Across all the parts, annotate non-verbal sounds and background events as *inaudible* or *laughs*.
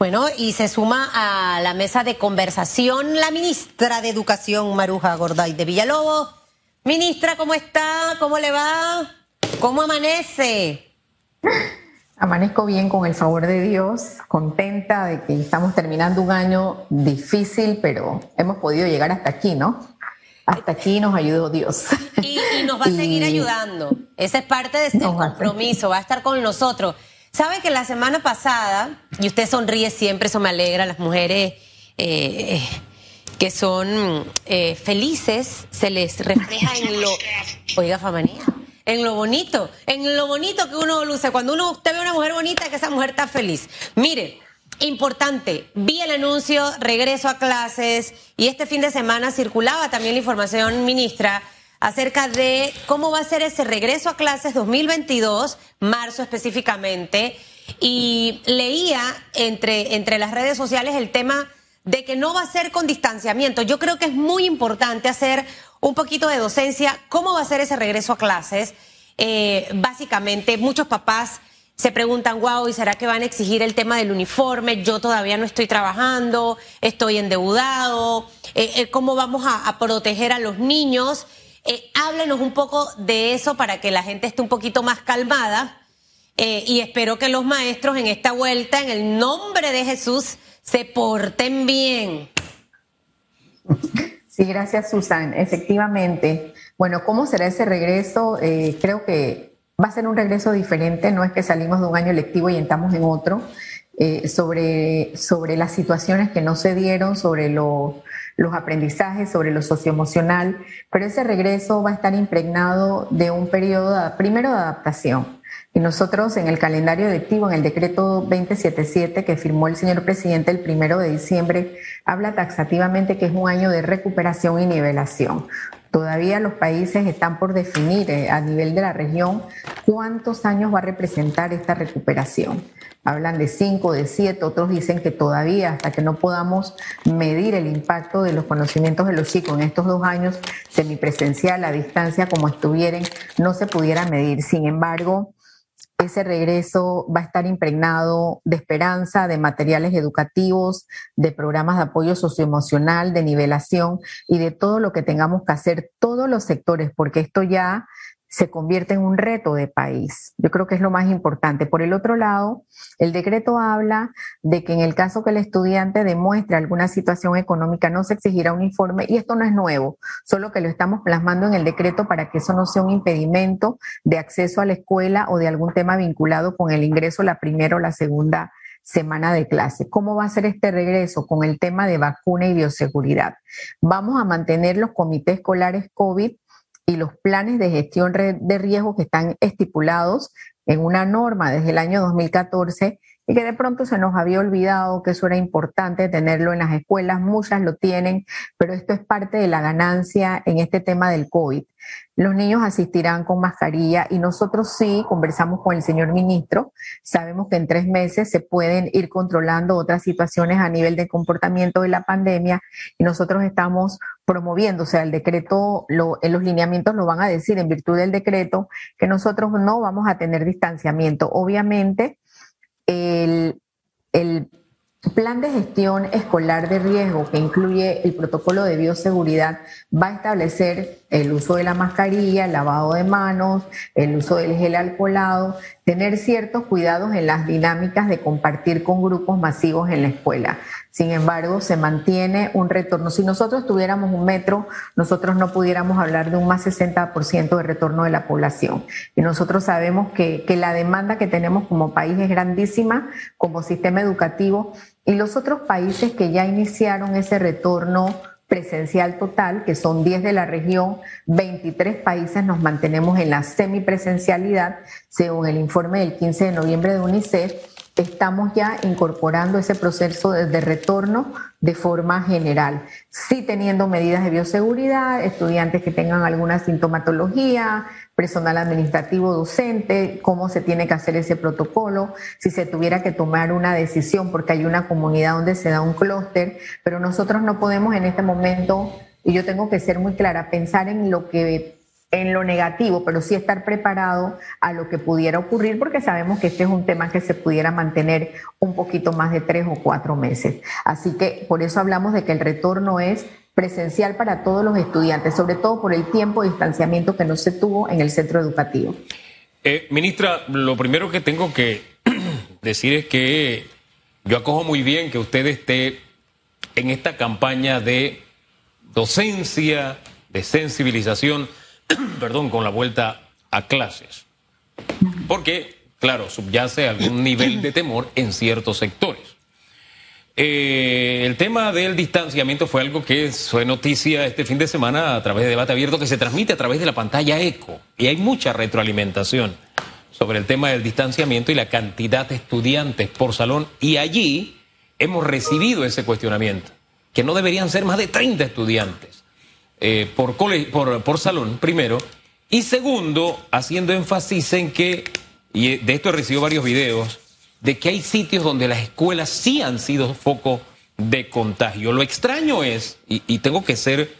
Bueno, y se suma a la mesa de conversación la ministra de Educación, Maruja Gorday de Villalobos. Ministra, ¿cómo está? ¿Cómo le va? ¿Cómo amanece? *laughs* Amanezco bien con el favor de Dios, contenta de que estamos terminando un año difícil, pero hemos podido llegar hasta aquí, ¿no? Hasta aquí nos ayudó Dios. Y, nos va a *laughs* seguir ayudando. Esa es parte de este compromiso, va a estar con nosotros. Sabe que la semana pasada, y usted sonríe siempre, eso me alegra, las mujeres eh, que son eh, felices, se les refleja en lo, oiga, Famanía, en lo bonito, en lo bonito que uno luce. Cuando uno, usted ve a una mujer bonita, que esa mujer está feliz. Mire, importante, vi el anuncio, regreso a clases, y este fin de semana circulaba también la información, ministra, acerca de cómo va a ser ese regreso a clases 2022, marzo específicamente, y leía entre, entre las redes sociales el tema de que no va a ser con distanciamiento. Yo creo que es muy importante hacer un poquito de docencia, cómo va a ser ese regreso a clases. Eh, básicamente, muchos papás se preguntan, wow, ¿y será que van a exigir el tema del uniforme? Yo todavía no estoy trabajando, estoy endeudado, eh, eh, ¿cómo vamos a, a proteger a los niños? Eh, háblenos un poco de eso para que la gente esté un poquito más calmada eh, y espero que los maestros en esta vuelta, en el nombre de Jesús, se porten bien. Sí, gracias Susan. Efectivamente. Bueno, ¿cómo será ese regreso? Eh, creo que va a ser un regreso diferente, no es que salimos de un año lectivo y entramos en otro. Sobre, sobre las situaciones que no se dieron, sobre lo, los aprendizajes, sobre lo socioemocional, pero ese regreso va a estar impregnado de un periodo, primero de adaptación. Y nosotros en el calendario electivo, en el decreto 2077 que firmó el señor presidente el primero de diciembre, habla taxativamente que es un año de recuperación y nivelación. Todavía los países están por definir eh, a nivel de la región cuántos años va a representar esta recuperación hablan de cinco, de siete, otros dicen que todavía hasta que no podamos medir el impacto de los conocimientos de los chicos en estos dos años semipresencial, a distancia, como estuvieran, no se pudiera medir. Sin embargo, ese regreso va a estar impregnado de esperanza, de materiales educativos, de programas de apoyo socioemocional, de nivelación y de todo lo que tengamos que hacer todos los sectores, porque esto ya se convierte en un reto de país. Yo creo que es lo más importante. Por el otro lado, el decreto habla de que en el caso que el estudiante demuestre alguna situación económica no se exigirá un informe y esto no es nuevo, solo que lo estamos plasmando en el decreto para que eso no sea un impedimento de acceso a la escuela o de algún tema vinculado con el ingreso la primera o la segunda semana de clase. ¿Cómo va a ser este regreso con el tema de vacuna y bioseguridad? Vamos a mantener los comités escolares COVID y los planes de gestión de riesgo que están estipulados en una norma desde el año 2014 y que de pronto se nos había olvidado que eso era importante tenerlo en las escuelas, muchas lo tienen, pero esto es parte de la ganancia en este tema del COVID. Los niños asistirán con mascarilla y nosotros sí conversamos con el señor ministro. Sabemos que en tres meses se pueden ir controlando otras situaciones a nivel de comportamiento de la pandemia y nosotros estamos promoviendo, o sea, el decreto, en los lineamientos lo van a decir en virtud del decreto que nosotros no vamos a tener distanciamiento. Obviamente, el, plan de gestión escolar de riesgo que incluye el protocolo de bioseguridad va a establecer el uso de la mascarilla, el lavado de manos, el uso del gel alcoholado, tener ciertos cuidados en las dinámicas de compartir con grupos masivos en la escuela. Sin embargo, se mantiene un retorno. Si nosotros tuviéramos un metro, nosotros no pudiéramos hablar de un más 60% de retorno de la población. Y nosotros sabemos que, que la demanda que tenemos como país es grandísima, como sistema educativo, y los otros países que ya iniciaron ese retorno presencial total, que son 10 de la región, 23 países nos mantenemos en la semipresencialidad, según el informe del 15 de noviembre de UNICEF, estamos ya incorporando ese proceso de, retorno de forma general, sí teniendo medidas de bioseguridad, estudiantes que tengan alguna sintomatología, personal administrativo docente, cómo se tiene que hacer ese protocolo, si se tuviera que tomar una decisión porque hay una comunidad donde se da un clúster, pero nosotros no podemos en este momento, y yo tengo que ser muy clara, pensar en lo que en lo negativo, pero sí estar preparado a lo que pudiera ocurrir, porque sabemos que este es un tema que se pudiera mantener un poquito más de tres o cuatro meses. Así que por eso hablamos de que el retorno es presencial para todos los estudiantes, sobre todo por el tiempo de distanciamiento que no se tuvo en el centro educativo. Eh, ministra, lo primero que tengo que *clears throat* decir es que yo acojo muy bien que usted esté en esta campaña de docencia, de sensibilización, *clears throat* perdón, con la vuelta a clases. Porque, claro, subyace algún nivel de temor en ciertos sectores. Eh, el tema del distanciamiento fue algo que fue noticia este fin de semana a través de debate abierto que se transmite a través de la pantalla ECO. Y hay mucha retroalimentación sobre el tema del distanciamiento y la cantidad de estudiantes por salón. Y allí hemos recibido ese cuestionamiento, que no deberían ser más de 30 estudiantes eh, por, por, por salón, primero. Y segundo, haciendo énfasis en que, y de esto he recibido varios videos, de que hay sitios donde las escuelas sí han sido foco de contagio. Lo extraño es, y, tengo que ser,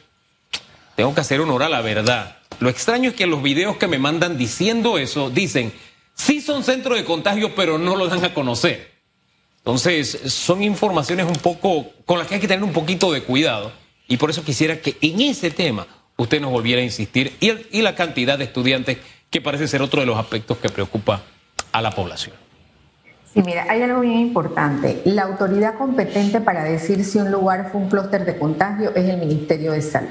tengo que hacer honor a la verdad. Lo extraño es que los videos que me mandan diciendo eso dicen, sí son centros de contagio, pero no lo dan a conocer. Entonces, son informaciones un poco con las que hay que tener un poquito de cuidado. Y por eso quisiera que en ese tema usted nos volviera a insistir y, y la cantidad de estudiantes, que parece ser otro de los aspectos que preocupa a la población. Sí, mira, hay algo bien importante. La autoridad competente para decir si un lugar fue un clúster de contagio es el Ministerio de Salud.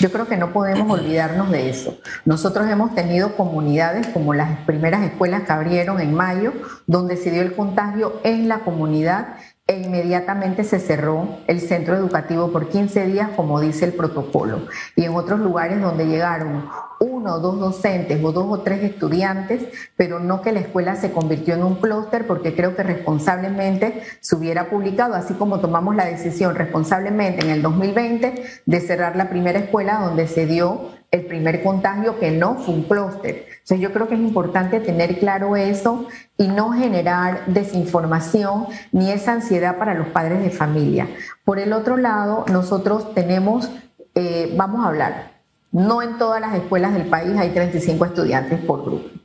Yo creo que no podemos olvidarnos de eso. Nosotros hemos tenido comunidades como las primeras escuelas que abrieron en mayo, donde se dio el contagio en la comunidad e inmediatamente se cerró el centro educativo por 15 días, como dice el protocolo. Y en otros lugares donde llegaron uno o dos docentes o dos o tres estudiantes, pero no que la escuela se convirtió en un clúster, porque creo que responsablemente se hubiera publicado, así como tomamos la decisión responsablemente en el 2020 de cerrar la primera escuela donde se dio el primer contagio que no fue un clúster. Entonces yo creo que es importante tener claro eso y no generar desinformación ni esa ansiedad para los padres de familia. Por el otro lado, nosotros tenemos, eh, vamos a hablar, no en todas las escuelas del país hay 35 estudiantes por grupo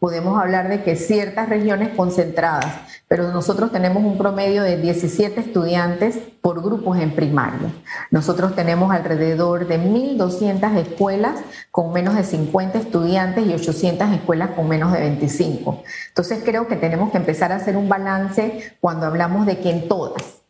podemos hablar de que ciertas regiones concentradas, pero nosotros tenemos un promedio de 17 estudiantes por grupos en primaria. Nosotros tenemos alrededor de 1.200 escuelas con menos de 50 estudiantes y 800 escuelas con menos de 25. Entonces creo que tenemos que empezar a hacer un balance cuando hablamos de que en todas,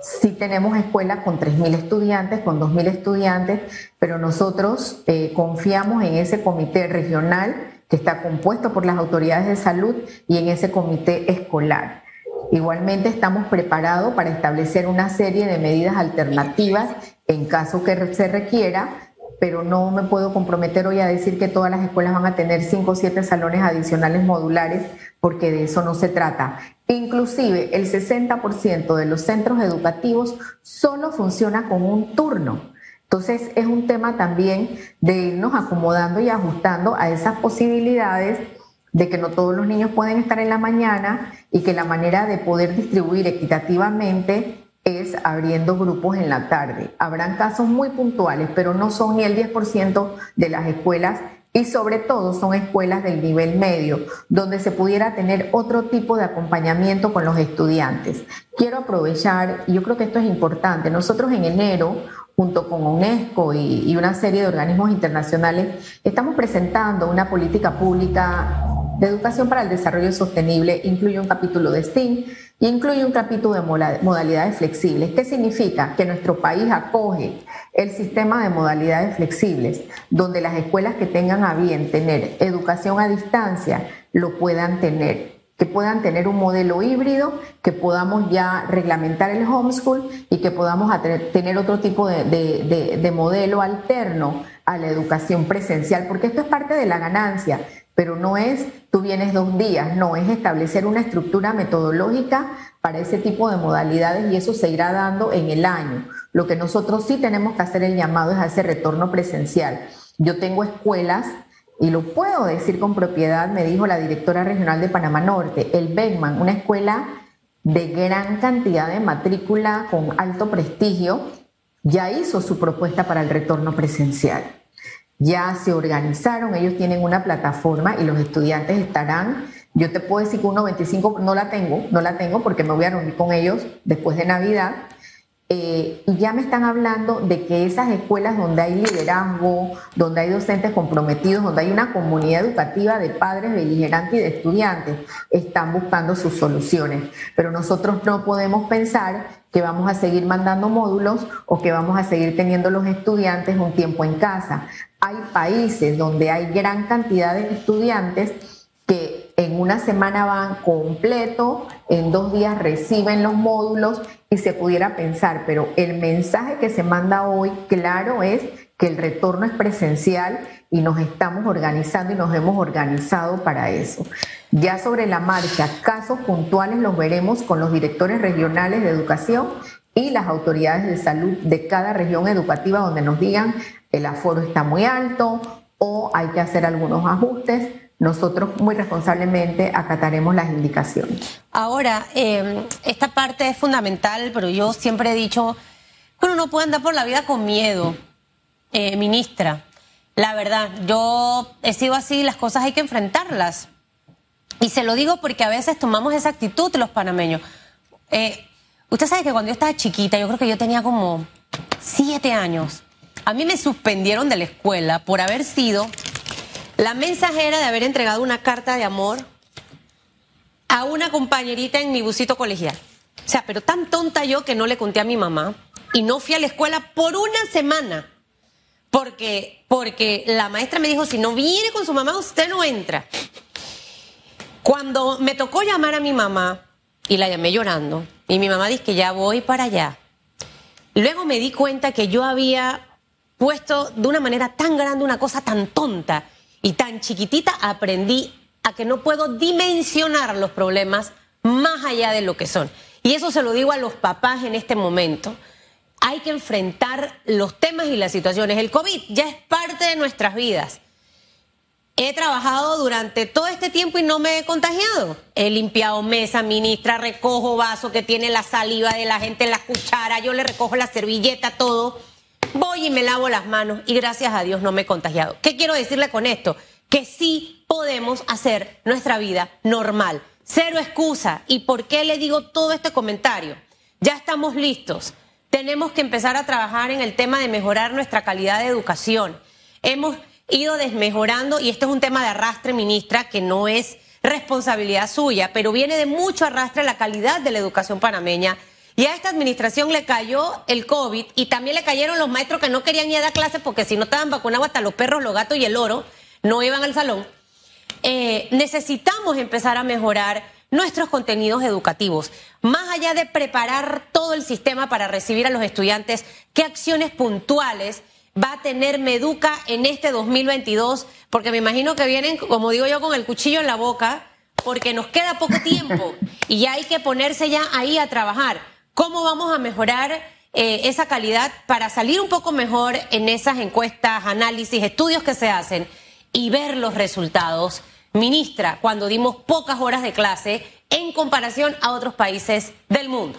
sí tenemos escuelas con 3.000 estudiantes, con 2.000 estudiantes, pero nosotros eh, confiamos en ese comité regional que está compuesto por las autoridades de salud y en ese comité escolar. Igualmente estamos preparados para establecer una serie de medidas alternativas en caso que se requiera, pero no me puedo comprometer hoy a decir que todas las escuelas van a tener cinco o siete salones adicionales modulares, porque de eso no se trata. Inclusive el 60% de los centros educativos solo funciona con un turno. Entonces es un tema también de irnos acomodando y ajustando a esas posibilidades de que no todos los niños pueden estar en la mañana y que la manera de poder distribuir equitativamente es abriendo grupos en la tarde. Habrán casos muy puntuales, pero no son ni el 10% de las escuelas y sobre todo son escuelas del nivel medio, donde se pudiera tener otro tipo de acompañamiento con los estudiantes. Quiero aprovechar, y yo creo que esto es importante, nosotros en enero junto con UNESCO y, una serie de organismos internacionales, estamos presentando una política pública de educación para el desarrollo sostenible, incluye un capítulo de STEAM y incluye un capítulo de modalidades flexibles. ¿Qué significa? Que nuestro país acoge el sistema de modalidades flexibles, donde las escuelas que tengan a bien tener educación a distancia lo puedan tener que puedan tener un modelo híbrido, que podamos ya reglamentar el homeschool y que podamos tener otro tipo de, modelo alterno a la educación presencial, porque esto es parte de la ganancia, pero no es tú vienes dos días, no, es establecer una estructura metodológica para ese tipo de modalidades y eso se irá dando en el año. Lo que nosotros sí tenemos que hacer el llamado es a ese retorno presencial. Yo tengo escuelas y lo puedo decir con propiedad, me dijo la directora regional de Panamá Norte, el Beckman, una escuela de gran cantidad de matrícula con alto prestigio, ya hizo su propuesta para el retorno presencial. ya se organizaron, ellos tienen una plataforma y los estudiantes estarán yo te puedo decir que un 95 no la tengo, no la tengo porque me voy a reunir con ellos después de Navidad. Eh, y ya me están hablando de que esas escuelas donde hay liderazgo, donde hay docentes comprometidos, donde hay una comunidad educativa de padres beligerantes y de estudiantes, están buscando sus soluciones. Pero nosotros no podemos pensar que vamos a seguir mandando módulos o que vamos a seguir teniendo los estudiantes un tiempo en casa. Hay países donde hay gran cantidad de estudiantes que en una semana van completo, en dos días reciben los módulos y se pudiera pensar, pero el mensaje que se manda hoy, claro, es que el retorno es presencial y nos estamos organizando y nos hemos organizado para eso. Ya sobre la marcha, casos puntuales los veremos con los directores regionales de educación y las autoridades de salud de cada región educativa donde nos digan el aforo está muy alto o hay que hacer algunos ajustes nosotros muy responsablemente acataremos las indicaciones. Ahora, em, esta parte es fundamental, pero yo siempre he dicho uno no puede andar por la vida con miedo, eh, ministra. La verdad, yo he sido así, las cosas hay que enfrentarlas. Y se lo digo porque a veces tomamos esa actitud los panameños. Eh, usted sabe que cuando yo estaba chiquita, yo creo que yo tenía como siete años, a mí me suspendieron de la escuela por haber sido la mensajera de haber entregado una carta de amor a una compañerita en mi busito colegial. O sea, pero tan tonta yo que no le conté a mi mamá y no fui a la escuela por una semana. Porque, porque la maestra me dijo, si no viene con su mamá, usted no entra. Cuando me tocó llamar a mi mamá, y la llamé llorando, y mi mamá dice que ya voy para allá, luego me di cuenta que yo había puesto de una manera tan grande una cosa tan tonta y tan chiquitita aprendí a que no puedo dimensionar los problemas más allá de lo que son. Y eso se lo digo a los papás en este momento. Hay que enfrentar los temas y las situaciones. El COVID ya es parte de nuestras vidas. He trabajado durante todo este tiempo y no me he contagiado. He limpiado mesa, ministra, recojo vaso que tiene la saliva de la gente en la cuchara, yo le recojo la servilleta, todo voy y me lavo las manos y gracias a Dios no me he contagiado. ¿Qué quiero decirle con esto? Que sí podemos hacer nuestra vida normal. Cero excusa. ¿Y por qué le digo todo este comentario? Ya estamos listos. Tenemos que empezar a trabajar en el tema de mejorar nuestra calidad de educación. Hemos ido desmejorando, y este es un tema de arrastre, ministra, que no es responsabilidad suya, pero viene de mucho arrastre la calidad de la educación panameña y a esta administración le cayó el COVID y también le cayeron los maestros que no querían ir a dar clases porque si no estaban vacunados hasta los perros, los gatos y el oro no iban al salón. Eh, necesitamos empezar a mejorar nuestros contenidos educativos. Más allá de preparar todo el sistema para recibir a los estudiantes, ¿qué acciones puntuales va a tener Meduca en este 2022? Porque me imagino que vienen, como digo yo, con el cuchillo en la boca, porque nos queda poco tiempo y hay que ponerse ya ahí a trabajar. ¿Cómo vamos a mejorar eh, esa calidad para salir un poco mejor en esas encuestas, análisis, estudios que se hacen y ver los resultados? Ministra, cuando dimos pocas horas de clase en comparación a otros países del mundo.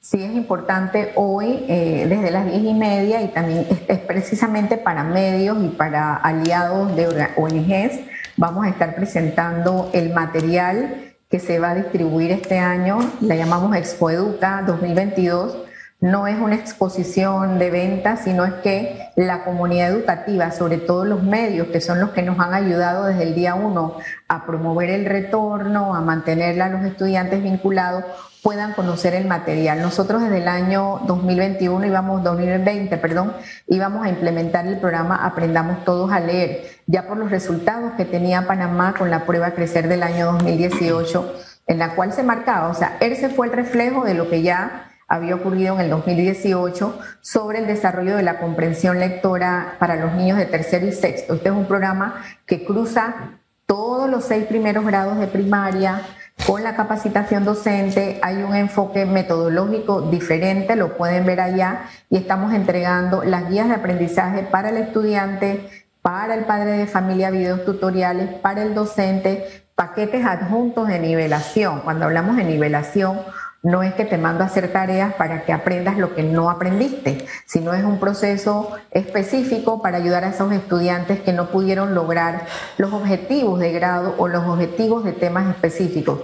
Sí, es importante hoy, eh, desde las diez y media, y también es, precisamente para medios y para aliados de ONGs, vamos a estar presentando el material que se va a distribuir este año, la llamamos Expo Educa 2022, no es una exposición de ventas, sino es que la comunidad educativa, sobre todo los medios, que son los que nos han ayudado desde el día uno a promover el retorno, a mantener a los estudiantes vinculados, puedan conocer el material. Nosotros desde el año 2021 íbamos, 2020, perdón, íbamos a implementar el programa Aprendamos Todos a Leer, ya por los resultados que tenía Panamá con la prueba Crecer del año 2018, en la cual se marcaba, o sea, ese fue el reflejo de lo que ya había ocurrido en el 2018 sobre el desarrollo de la comprensión lectora para los niños de tercero y sexto. Este es un programa que cruza todos los seis primeros grados de primaria, con la capacitación docente hay un enfoque metodológico diferente, lo pueden ver allá, y estamos entregando las guías de aprendizaje para el estudiante, para el padre de familia, videos tutoriales, para el docente, paquetes adjuntos de nivelación. Cuando hablamos de nivelación, no es que te mando a hacer tareas para que aprendas lo que no aprendiste, sino es un proceso específico para ayudar a esos estudiantes que no pudieron lograr los objetivos de grado o los objetivos de temas específicos.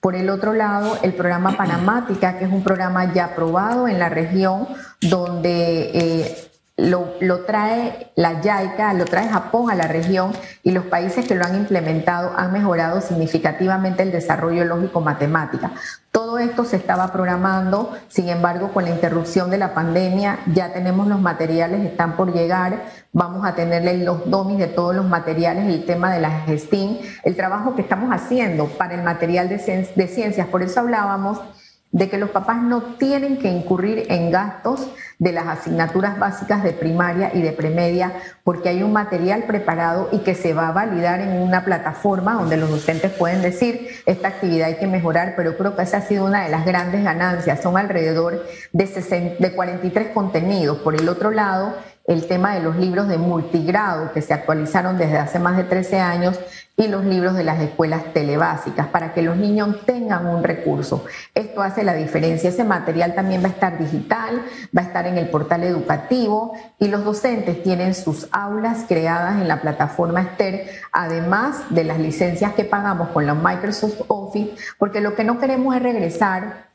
Por el otro lado, el programa Panamática, que es un programa ya aprobado en la región, donde eh, lo, trae la YAICA, lo trae Japón a la región y los países que lo han implementado han mejorado significativamente el desarrollo lógico-matemática. Todo esto se estaba programando, sin embargo, con la interrupción de la pandemia ya tenemos los materiales, están por llegar, vamos a tenerle los domis de todos los materiales, el tema de la gestión, el trabajo que estamos haciendo para el material de, de ciencias, por eso hablábamos de que los papás no tienen que incurrir en gastos de las asignaturas básicas de primaria y de premedia, porque hay un material preparado y que se va a validar en una plataforma donde los docentes pueden decir, esta actividad hay que mejorar, pero creo que esa ha sido una de las grandes ganancias, son alrededor de, de 43 contenidos. Por el otro lado, el tema de los libros de multigrado que se actualizaron desde hace más de 13 años y los libros de las escuelas telebásicas para que los niños tengan un recurso. Esto hace la diferencia. Ese material también va a estar digital, va a estar en el portal educativo y los docentes tienen sus aulas creadas en la plataforma Esther, además de las licencias que pagamos con la Microsoft Office, porque lo que no queremos es regresar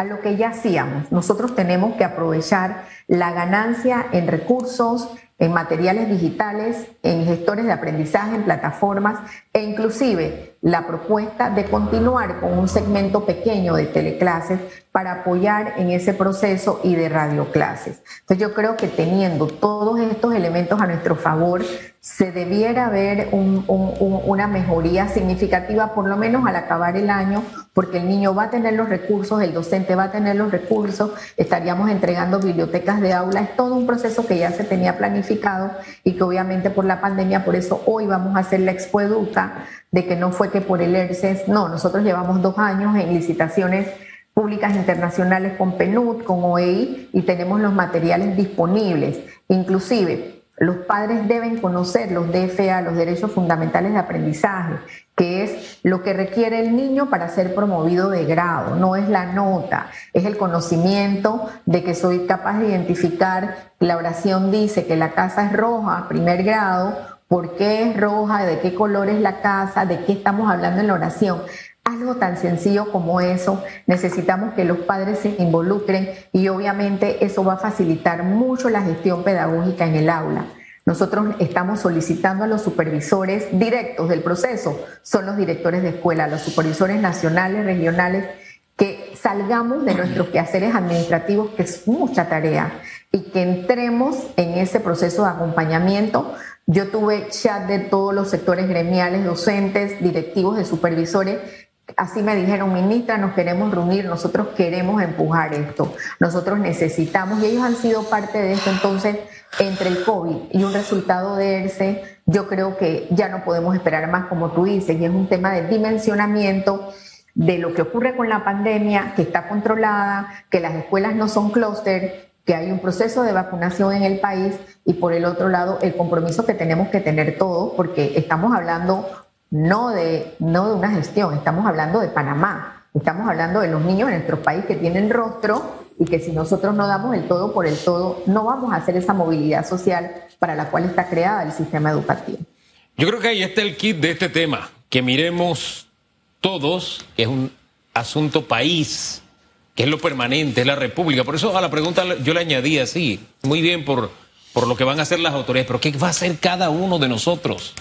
a lo que ya hacíamos. Nosotros tenemos que aprovechar la ganancia en recursos, en materiales digitales, en gestores de aprendizaje, en plataformas e inclusive la propuesta de continuar con un segmento pequeño de teleclases para apoyar en ese proceso y de radioclases. Entonces yo creo que teniendo todos estos elementos a nuestro favor, se debiera ver una mejoría significativa, por lo menos al acabar el año, porque el niño va a tener los recursos, el docente va a tener los recursos, estaríamos entregando bibliotecas de aula, es todo un proceso que ya se tenía planificado y que obviamente por la pandemia, por eso hoy vamos a hacer la Expo Educa, de que no fue que por el ERCES, no, nosotros llevamos dos años en licitaciones públicas internacionales con PNUD, con OEI y tenemos los materiales disponibles, inclusive los padres deben conocer los DFA, los derechos fundamentales de aprendizaje, que es lo que requiere el niño para ser promovido de grado, no es la nota, es el conocimiento de que soy capaz de identificar, la oración dice que la casa es roja, primer grado, por qué es roja, de qué color es la casa, de qué estamos hablando en la oración. Algo tan sencillo como eso, necesitamos que los padres se involucren y obviamente eso va a facilitar mucho la gestión pedagógica en el aula. Nosotros estamos solicitando a los supervisores directos del proceso, son los directores de escuela, los supervisores nacionales, regionales, que salgamos de nuestros quehaceres administrativos, que es mucha tarea, y que entremos en ese proceso de acompañamiento. Yo tuve chat de todos los sectores gremiales, docentes, directivos, de supervisores, Así me dijeron, ministra, nos queremos reunir, nosotros queremos empujar esto, nosotros necesitamos, y ellos han sido parte de esto, entonces, entre el COVID y un resultado de ERCE, yo creo que ya no podemos esperar más, como tú dices, y es un tema de dimensionamiento de lo que ocurre con la pandemia, que está controlada, que las escuelas no son clúster, que hay un proceso de vacunación en el país y por el otro lado el compromiso que tenemos que tener todos, porque estamos hablando no de, no de una gestión, estamos hablando de Panamá, estamos hablando de los niños en nuestro país que tienen rostro y que si nosotros no damos el todo por el todo, no vamos a hacer esa movilidad social para la cual está creada el sistema educativo. Yo creo que ahí está el kit de este tema, que miremos todos, que es un asunto país, que es lo permanente, es la república. Por eso a la pregunta yo le añadí así, muy bien por, por lo que van a hacer las autoridades, pero ¿qué va a hacer cada uno de nosotros?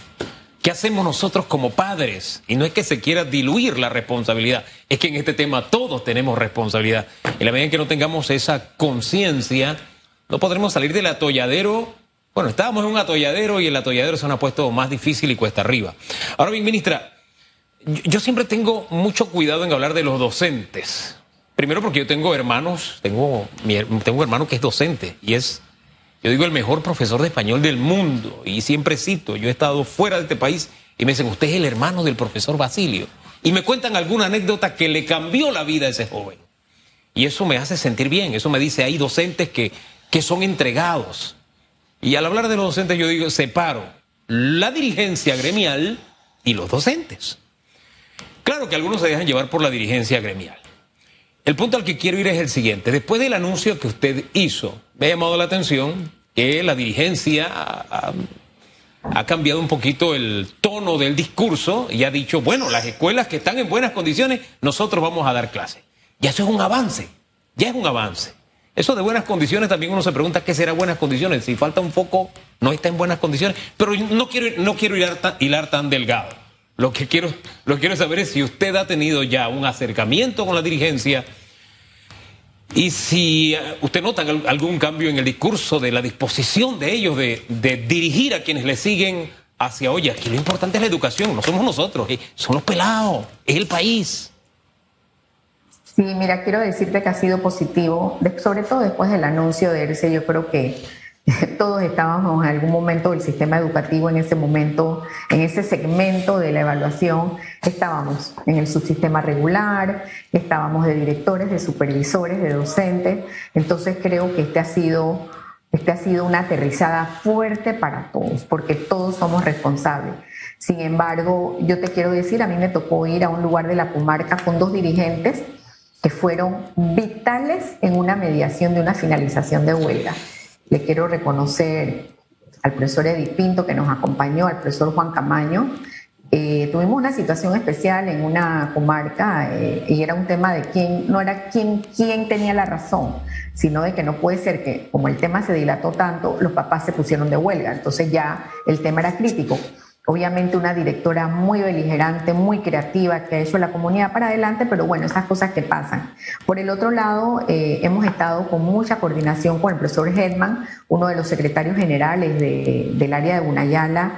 ¿Qué hacemos nosotros como padres? Y no es que se quiera diluir la responsabilidad, es que en este tema todos tenemos responsabilidad. En la medida en que no tengamos esa conciencia, no podremos salir del atolladero. Bueno, estábamos en un atolladero y el atolladero se nos ha puesto más difícil y cuesta arriba. Ahora bien, ministra, yo siempre tengo mucho cuidado en hablar de los docentes. Primero porque yo tengo hermanos, tengo, tengo un hermano que es docente y es yo digo el mejor profesor de español del mundo y siempre cito, yo he estado fuera de este país y me dicen, usted es el hermano del profesor Basilio. Y me cuentan alguna anécdota que le cambió la vida a ese joven. Y eso me hace sentir bien, eso me dice, hay docentes que, que son entregados. Y al hablar de los docentes yo digo, separo la dirigencia gremial y los docentes. Claro que algunos se dejan llevar por la dirigencia gremial. El punto al que quiero ir es el siguiente. Después del anuncio que usted hizo, me ha llamado la atención que la dirigencia ha, cambiado un poquito el tono del discurso y ha dicho, bueno, las escuelas que están en buenas condiciones, nosotros vamos a dar clases. Y eso es un avance, ya es un avance. Eso de buenas condiciones también uno se pregunta qué será buenas condiciones. Si falta un foco, no está en buenas condiciones. Pero no quiero, no quiero hilar tan delgado. Lo que, quiero, lo que quiero saber es si usted ha tenido ya un acercamiento con la dirigencia y si eh, usted nota algún cambio en el discurso de la disposición de ellos de, dirigir a quienes le siguen hacia, oye, aquí lo importante es la educación, no somos nosotros, eh, son los pelados, es el país. Sí, mira, quiero decirte que ha sido positivo, sobre todo después del anuncio de ERCE, yo creo que *laughs* todos estábamos en algún momento del sistema educativo, en ese momento, en ese segmento de la evaluación, estábamos en el subsistema regular, estábamos de directores, de supervisores, de docentes, entonces creo que este ha sido, este ha sido una aterrizada fuerte para todos, porque todos somos responsables. Sin embargo, yo te quiero decir, a mí me tocó ir a un lugar de la comarca con dos dirigentes que fueron vitales en una mediación de una finalización de huelga. Le quiero reconocer al profesor Edith Pinto que nos acompañó, al profesor Juan Camaño. Eh, tuvimos una situación especial en una comarca eh, y era un tema de quién, no era quién, quién tenía la razón, sino de que no puede ser que como el tema se dilató tanto, los papás se pusieron de huelga. Entonces ya el tema era crítico. Obviamente una directora muy beligerante, muy creativa, que ha hecho la comunidad para adelante, pero bueno, esas cosas que pasan. Por el otro lado, eh, hemos estado con mucha coordinación con el profesor Hedman, uno de los secretarios generales del área de Gunayala,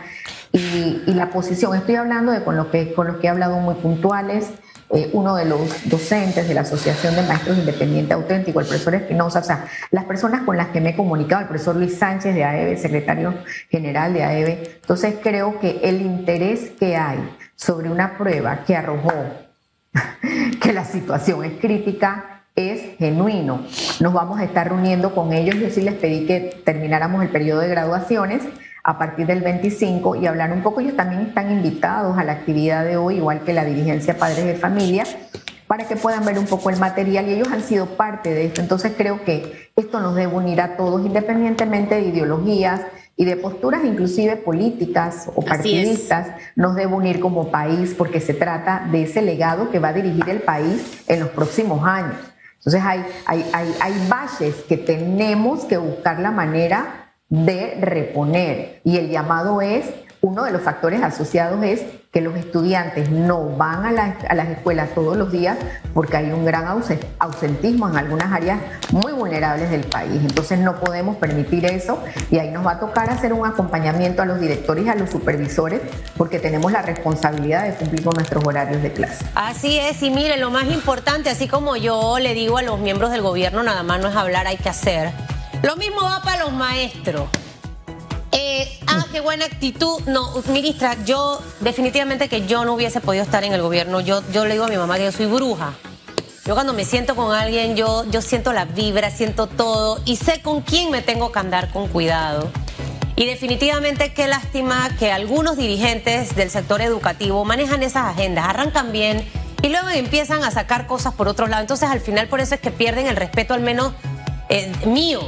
y, la posición, estoy hablando de con lo que, con los que he hablado muy puntuales, eh, uno de los docentes de la Asociación de Maestros Independiente Auténtico, el profesor Espinosa, o sea, las personas con las que me he comunicado, el profesor Luis Sánchez de AEBE, secretario general de AEBE. Entonces creo que el interés que hay sobre una prueba que arrojó *laughs* que la situación es crítica es genuino. Nos vamos a estar reuniendo con ellos. Yo sí les pedí que termináramos el periodo de graduaciones a partir del 25 y hablar un poco. Ellos también están invitados a la actividad de hoy, igual que la dirigencia Padres de Familia, para que puedan ver un poco el material y ellos han sido parte de esto. Entonces creo que esto nos debe unir a todos, independientemente de ideologías y de posturas inclusive políticas o partidistas, nos debe unir como país porque se trata de ese legado que va a dirigir el país en los próximos años. Entonces hay, hay, hay, hay valles que tenemos que buscar la manera de reponer. Y el llamado es, uno de los factores asociados es que los estudiantes no van a, las escuelas todos los días porque hay un gran ausentismo en algunas áreas muy vulnerables del país. Entonces no podemos permitir eso y ahí nos va a tocar hacer un acompañamiento a los directores y a los supervisores porque tenemos la responsabilidad de cumplir con nuestros horarios de clase. Así es, y mire, lo más importante, así como yo le digo a los miembros del gobierno, nada más no es hablar, hay que hacer lo mismo va para los maestros. Eh, ah, qué buena actitud. No, ministra, yo definitivamente que yo no hubiese podido estar en el gobierno. Yo, yo le digo a mi mamá que yo soy bruja. Yo cuando me siento con alguien, yo, yo siento la vibra, siento todo y sé con quién me tengo que andar con cuidado. Y definitivamente qué lástima que algunos dirigentes del sector educativo manejan esas agendas, arrancan bien y luego empiezan a sacar cosas por otro lado. Entonces al final por eso es que pierden el respeto al menos eh, mío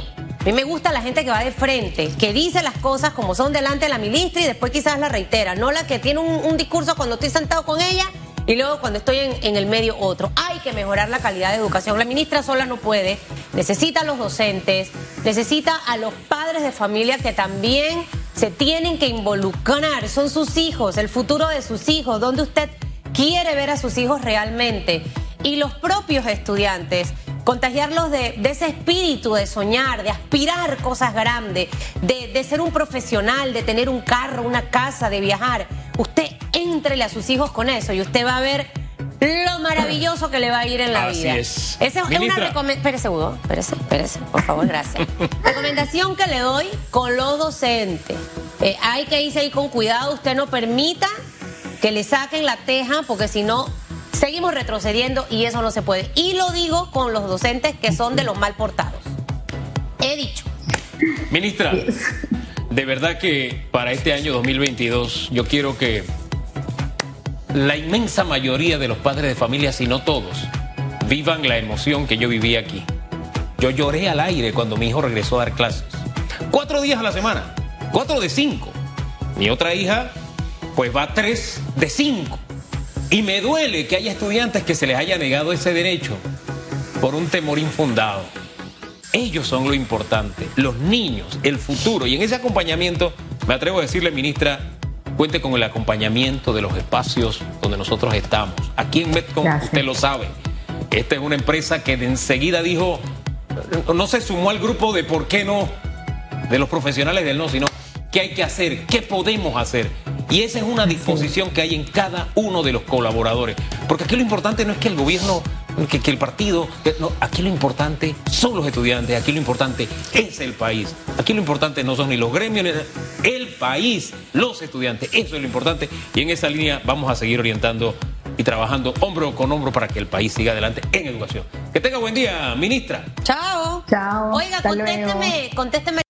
a mí me gusta la gente que va de frente, que dice las cosas como son delante de la ministra y después quizás la reitera, no la que tiene un, discurso cuando estoy sentado con ella y luego cuando estoy en, el medio otro. Hay que mejorar la calidad de educación. La ministra sola no puede, necesita a los docentes, necesita a los padres de familia que también se tienen que involucrar, son sus hijos, el futuro de sus hijos, donde usted quiere ver a sus hijos realmente. Y los propios estudiantes contagiarlos de, ese espíritu de soñar, de aspirar cosas grandes, de, ser un profesional, de tener un carro, una casa, de viajar. Usted entrele a sus hijos con eso y usted va a ver lo maravilloso que le va a ir en la Así vida. es. Esa es una recomendación. Espérese, Hugo. Espérese, espérese, por favor, gracias. *laughs* recomendación que le doy con los docentes. Eh, hay que irse ahí con cuidado. Usted no permita que le saquen la teja, porque si no, Seguimos retrocediendo y eso no se puede. Y lo digo con los docentes que son de los mal portados. He dicho. Ministra, de verdad que para este año 2022 yo quiero que la inmensa mayoría de los padres de familia, si no todos, vivan la emoción que yo viví aquí. Yo lloré al aire cuando mi hijo regresó a dar clases. Cuatro días a la semana, cuatro de cinco. Mi otra hija, pues va tres de cinco. Y me duele que haya estudiantes que se les haya negado ese derecho por un temor infundado. Ellos son lo importante, los niños, el futuro. Y en ese acompañamiento, me atrevo a decirle, ministra, cuente con el acompañamiento de los espacios donde nosotros estamos. Aquí en Metcon, usted lo sabe, esta es una empresa que de enseguida dijo, no se sumó al grupo de por qué no, de los profesionales del no, sino qué hay que hacer, qué podemos hacer. Y esa es una disposición que hay en cada uno de los colaboradores. Porque aquí lo importante no es que el gobierno, que, el partido, no, aquí lo importante son los estudiantes, aquí lo importante es el país. Aquí lo importante no son ni los gremios, ni el país, los estudiantes. Eso es lo importante. Y en esa línea vamos a seguir orientando y trabajando hombro con hombro para que el país siga adelante en educación. Que tenga buen día, ministra. Chao. Chao. Oiga, contésteme, contésteme